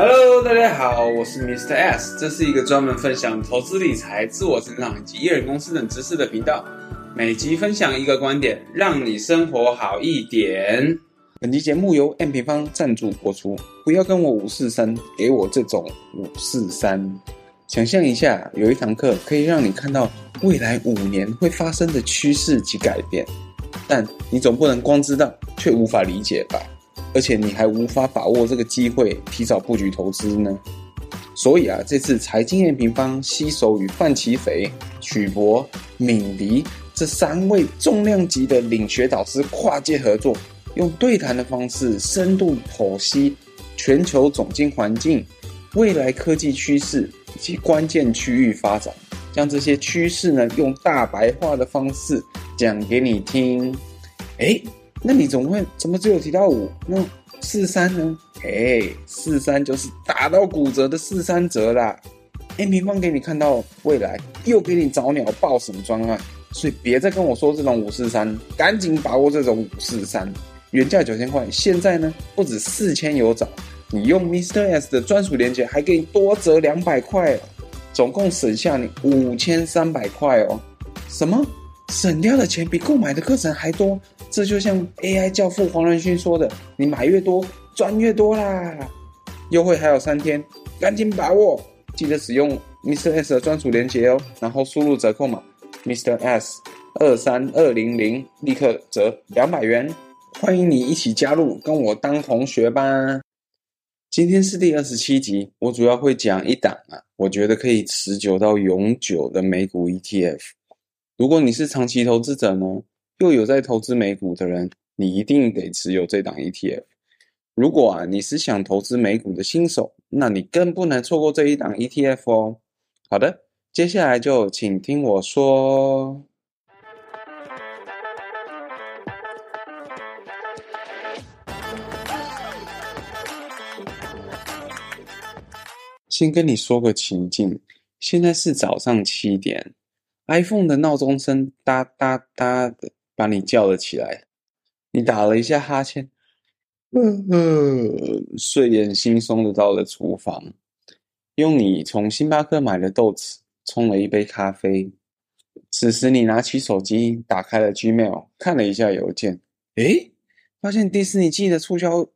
Hello，大家好，我是 Mr. S，这是一个专门分享投资理财、自我成长以及艺人公司等知识的频道。每集分享一个观点，让你生活好一点。本期节目由 M 平方赞助播出。不要跟我五四三，给我这种五四三。想象一下，有一堂课可以让你看到未来五年会发生的趋势及改变，但你总不能光知道却无法理解吧？而且你还无法把握这个机会，提早布局投资呢。所以啊，这次财经 M 平方携手与范琪斐、许博、敏迪这三位重量级的领学导师跨界合作，用对谈的方式深度剖析全球总经环境、未来科技趋势以及关键区域发展，将这些趋势呢用大白话的方式讲给你听。诶那你怎么会怎么只有提到五？那四三呢？哎，四三就是打到骨折的四三折啦哎平方给你看到未来，又给你找鸟报什么专案？所以别再跟我说这种五四三，赶紧把握这种五四三，原价九千块，现在呢不止四千有找，你用 Mr. S 的专属链接还给你多折两百块，总共省下你五千三百块哦！什么？省掉的钱比购买的课程还多？这就像 AI 教父黄仁勋说的：“你买越多，赚越多啦！”优惠还有三天，赶紧把握！记得使用 Mr. S 的专属链接哦，然后输入折扣码 Mr. S 二三二零零，立刻折两百元。欢迎你一起加入，跟我当同学吧！今天是第二十七集，我主要会讲一档啊，我觉得可以持久到永久的美股 ETF。如果你是长期投资者呢？又有在投资美股的人，你一定得持有这档 ETF。如果啊，你是想投资美股的新手，那你更不能错过这一档 ETF 哦。好的，接下来就请听我说。先跟你说个情境，现在是早上七点，iPhone 的闹钟声哒哒哒的。把你叫了起来，你打了一下哈欠，嗯嗯，睡眼惺忪的到了厨房，用你从星巴克买的豆子冲了一杯咖啡。此时你拿起手机，打开了 Gmail，看了一下邮件，诶，发现迪士尼寄的促销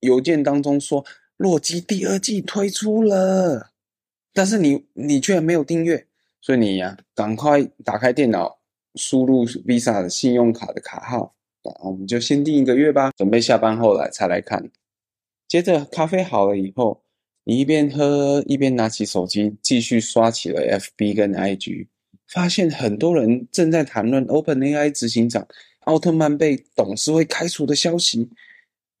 邮件当中说《洛基》第二季推出了，但是你你居然没有订阅，所以你呀，赶快打开电脑。输入 Visa 的信用卡的卡号，我们就先订一个月吧，准备下班后来才来看。接着咖啡好了以后，你一边喝一边拿起手机继续刷起了 FB 跟 IG，发现很多人正在谈论 OpenAI 执行长奥特曼被董事会开除的消息，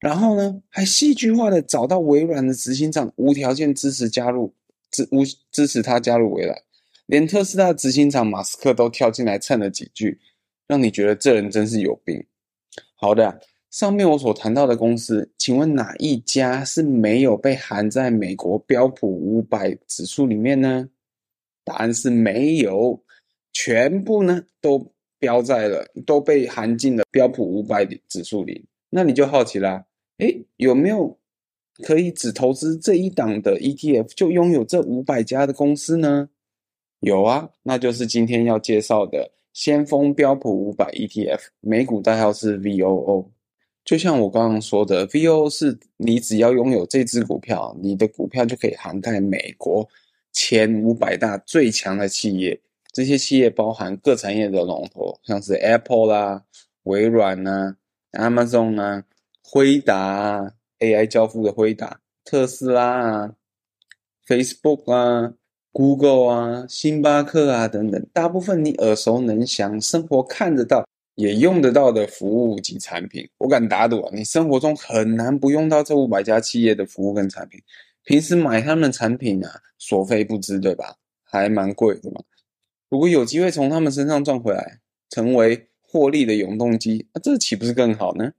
然后呢，还戏剧化的找到微软的执行长无条件支持加入支无支持他加入微软。连特斯拉执行长马斯克都跳进来蹭了几句，让你觉得这人真是有病。好的，上面我所谈到的公司，请问哪一家是没有被含在美国标普五百指数里面呢？答案是没有，全部呢都标在了，都被含进了标普五百指数里。那你就好奇啦，诶，有没有可以只投资这一档的 ETF 就拥有这五百家的公司呢？有啊，那就是今天要介绍的先锋标普五百 ETF，美股代号是 VOO。就像我刚刚说的，VOO 是你只要拥有这支股票，你的股票就可以涵盖美国前五百大最强的企业。这些企业包含各产业的龙头，像是 Apple 啦、微软呐、Amazon 啊、辉达啊、AI 教父的辉达、特斯拉啊、Facebook 啊。Google 啊，星巴克啊，等等，大部分你耳熟能详、生活看得到、也用得到的服务及产品，我敢打赌啊，你生活中很难不用到这五百家企业的服务跟产品。平时买他们产品啊，所费不知，对吧？还蛮贵的嘛。如果有机会从他们身上赚回来，成为获利的永动机，那这岂不是更好呢？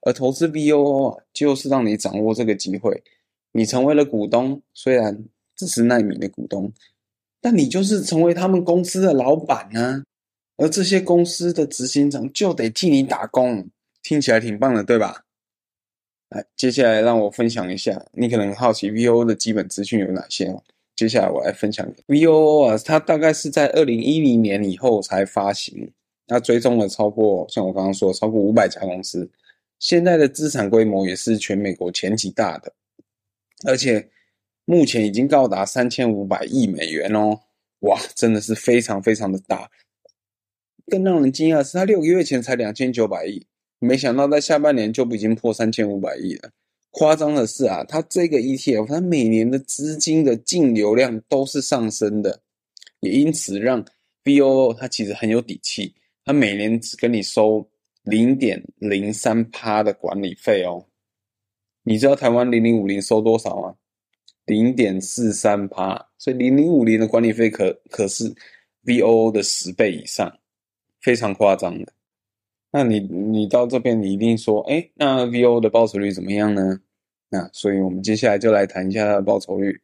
而投资 VOO 啊，就是让你掌握这个机会，你成为了股东，虽然。只是奈米的股东，但你就是成为他们公司的老板呢、啊，而这些公司的执行长就得替你打工，听起来挺棒的，对吧？来，接下来让我分享一下，你可能好奇 VOO 的基本资讯有哪些哦。接下来我来分享 VOO 啊，它大概是在二零一零年以后才发行，它追踪了超过像我刚刚说超过五百家公司，现在的资产规模也是全美国前几大的，而且目前已经高达三千五百亿美元哦，哇，真的是非常非常的大。更让人惊讶的是，它六个月前才两千九百亿，没想到在下半年就已经破三千五百亿了。夸张的是啊，它这个 ETF，它每年的资金的净流量都是上升的，也因此让 VOO 它其实很有底气，它每年只跟你收零点零三趴的管理费哦。你知道台湾零零五零收多少吗？零点四三趴，所以零零五零的管理费可可是 VOO 的十倍以上，非常夸张的。那你你到这边，你一定说，哎，那 VOO 的报酬率怎么样呢？那所以我们接下来就来谈一下它的报酬率。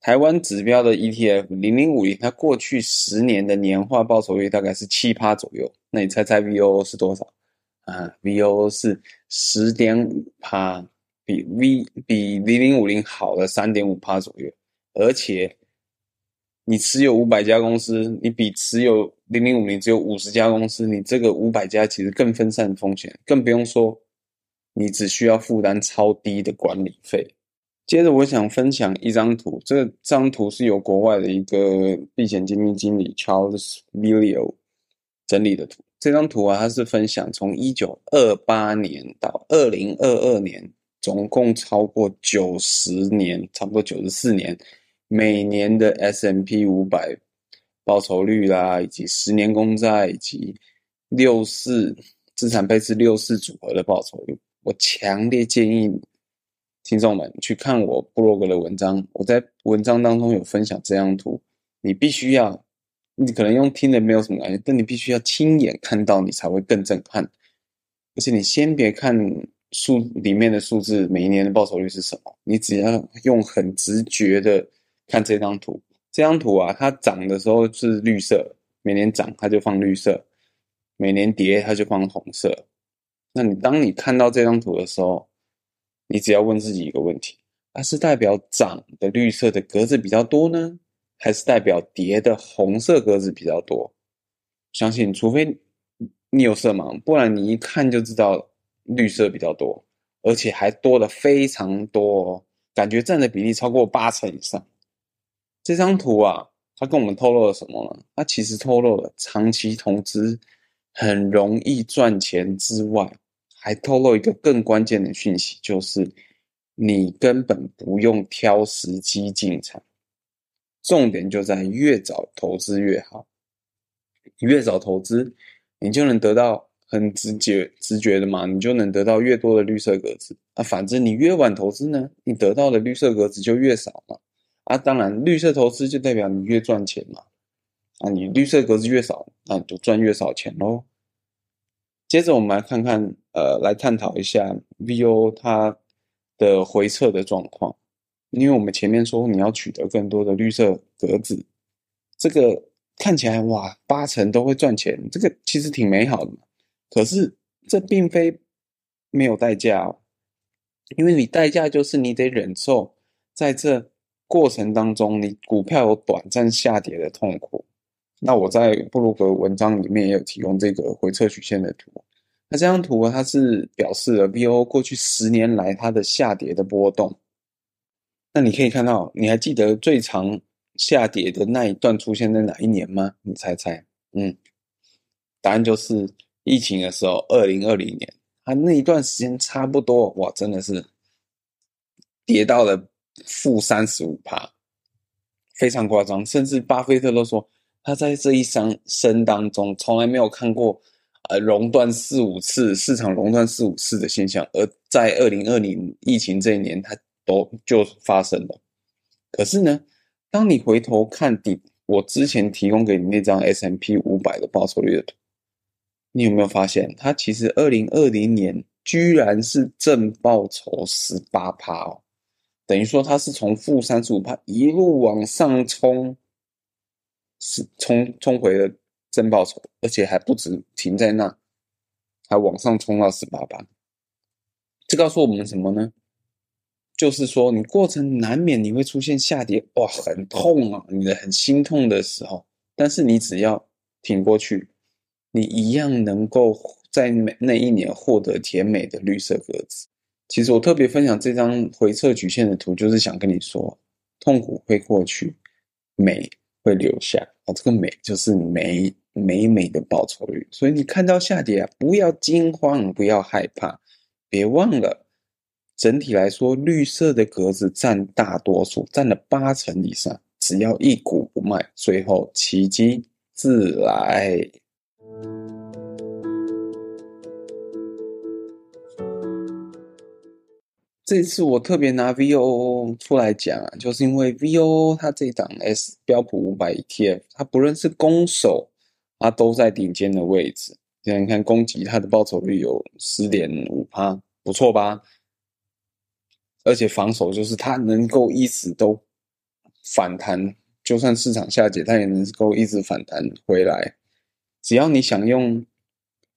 台湾指标的 ETF 零零五零，它过去十年的年化报酬率大概是七趴左右。那你猜猜 VOO 是多少？啊，VOO 是十点五趴，比 V 比零零五零好了三点五趴左右，而且。你持有五百家公司，你比持有零零五零只有五十家公司，你这个五百家其实更分散风险，更不用说你只需要负担超低的管理费。接着，我想分享一张图，这张图是由国外的一个避险基金经理 Charles Vilio 整理的图。这张图啊，它是分享从一九二八年到二零二二年，总共超过九十年，差不多九十四年。每年的 S M P 五百报酬率啦，以及十年公债以及六四资产配置六四组合的报酬率，我强烈建议听众们去看我布洛格的文章。我在文章当中有分享这张图，你必须要，你可能用听的没有什么感觉，但你必须要亲眼看到，你才会更震撼。而且你先别看数里面的数字，每一年的报酬率是什么，你只要用很直觉的。看这张图，这张图啊，它涨的时候是绿色，每年涨它就放绿色，每年跌它就放红色。那你当你看到这张图的时候，你只要问自己一个问题：它是代表涨的绿色的格子比较多呢，还是代表跌的红色格子比较多？相信除非你有色盲，不然你一看就知道绿色比较多，而且还多了非常多哦，感觉占的比例超过八成以上。这张图啊，它跟我们透露了什么呢？它其实透露了长期投资很容易赚钱之外，还透露一个更关键的讯息，就是你根本不用挑时机进场，重点就在越早投资越好。越早投资，你就能得到很直觉直觉的嘛，你就能得到越多的绿色格子。啊，反正你越晚投资呢，你得到的绿色格子就越少嘛。啊，当然，绿色投资就代表你越赚钱嘛。啊，你绿色格子越少，那你就赚越少钱喽。接着我们来看看，呃，来探讨一下 VO 它的回撤的状况。因为我们前面说你要取得更多的绿色格子，这个看起来哇，八成都会赚钱，这个其实挺美好的嘛。可是这并非没有代价哦，因为你代价就是你得忍受在这。过程当中，你股票有短暂下跌的痛苦。那我在布鲁格文章里面也有提供这个回撤曲线的图。那这张图它是表示了 VO 过去十年来它的下跌的波动。那你可以看到，你还记得最长下跌的那一段出现在哪一年吗？你猜猜？嗯，答案就是疫情的时候，二零二零年。啊那一段时间差不多，哇，真的是跌到了。负三十五趴，非常夸张，甚至巴菲特都说他在这一生生当中从来没有看过呃熔断四五次市场熔断四五次的现象，而在二零二零疫情这一年，它都就发生了。可是呢，当你回头看底，我之前提供给你那张 S M P 五百的报酬率的图，你有没有发现，它其实二零二零年居然是正报酬十八趴哦。等于说，它是从负三十五趴一路往上冲，是冲冲回了正报酬，而且还不止停在那，还往上冲到十八趴。这告诉我们什么呢？就是说，你过程难免你会出现下跌，哇，很痛啊，你的很心痛的时候，但是你只要挺过去，你一样能够在那一年获得甜美的绿色格子。其实我特别分享这张回撤曲线的图，就是想跟你说，痛苦会过去，美会留下。哦，这个美就是美美美的报酬率。所以你看到下跌啊，不要惊慌，不要害怕，别忘了。整体来说，绿色的格子占大多数，占了八成以上。只要一股不卖，最后奇迹自来。这次我特别拿 VOO 出来讲啊，就是因为 VOO 它这档 S 标普五百 ETF，它不论是攻守，它都在顶尖的位置。现在你看攻击，它的报酬率有十点五趴，不错吧？而且防守就是它能够一直都反弹，就算市场下跌，它也能够一直反弹回来。只要你想用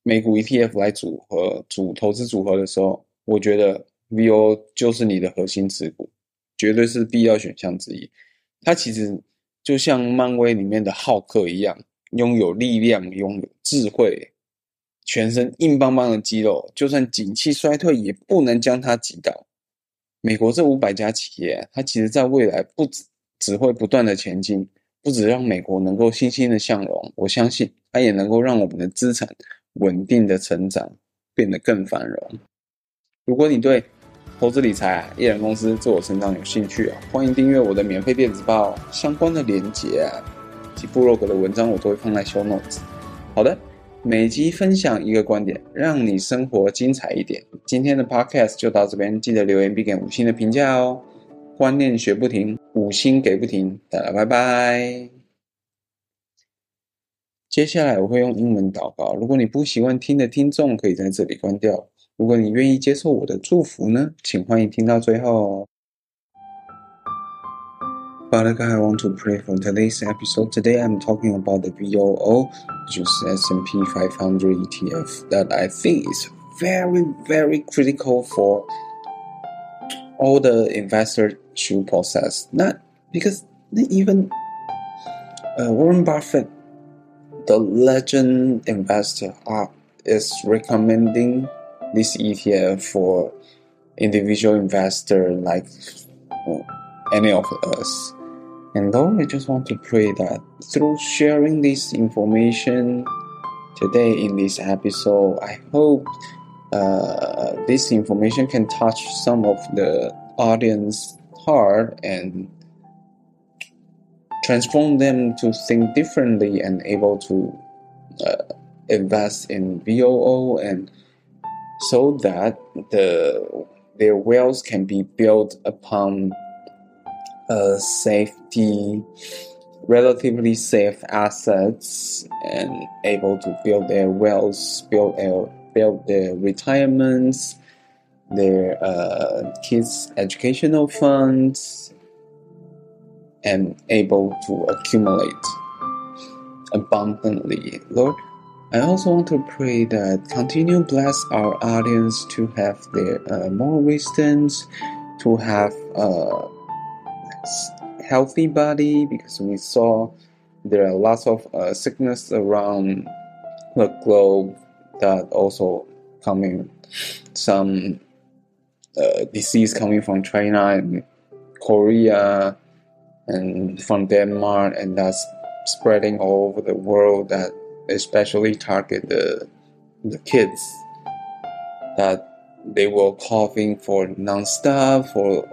美股 ETF 来组合组投资组合的时候，我觉得 VO 就是你的核心持股，绝对是必要选项之一。它其实就像漫威里面的浩克一样，拥有力量，拥有智慧，全身硬邦邦的肌肉，就算景气衰退，也不能将它击倒。美国这五百家企业，它其实在未来不只只会不断的前进，不止让美国能够欣欣的向荣，我相信它也能够让我们的资产稳定的成长，变得更繁荣。如果你对投资理财、艺人公司、自我成长有兴趣啊，欢迎订阅我的免费电子报，相关的连接啊及部落格的文章，我都会放在 show notes。好的。每集分享一个观点，让你生活精彩一点。今天的 podcast 就到这边，记得留言并给五星的评价哦。观念学不停，五星给不停，大家拜拜。接下来我会用英文祷告，如果你不习惯听的听众，可以在这里关掉。如果你愿意接受我的祝福呢，请欢迎听到最后。Father God, I want to pray for today's episode. Today I'm talking about the VOO, which is S&P 500 ETF that I think is very, very critical for all the investors should possess. Not because even uh, Warren Buffett, the legend investor, uh, is recommending this ETF for individual investor like uh, any of us. And though I just want to pray that through sharing this information today in this episode, I hope uh, this information can touch some of the audience heart and transform them to think differently and able to uh, invest in VOO and so that the their wealth can be built upon uh, safety, relatively safe assets, and able to build their wealth, build their, build their retirements, their uh, kids' educational funds, and able to accumulate abundantly. Lord, I also want to pray that continue bless our audience to have their uh, more wisdoms, to have a healthy body because we saw there are lots of uh, sickness around the globe that also coming some uh, disease coming from China and Korea and from Denmark and that's spreading all over the world that especially target the the kids that they were coughing for nonstop for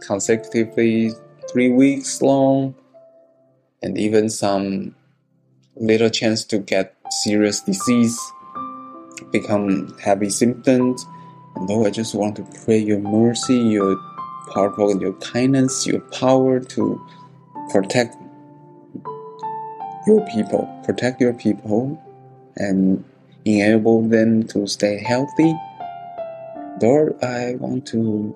consecutively three weeks long, and even some little chance to get serious disease, become heavy symptoms. And Lord, I just want to pray your mercy, your powerful and your kindness, your power to protect your people, protect your people, and enable them to stay healthy. Lord, I want to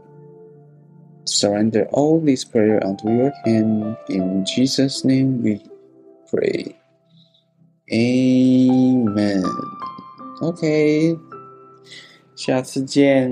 surrender all this prayer unto your hand. In Jesus' name we pray. Amen. OK，下次见。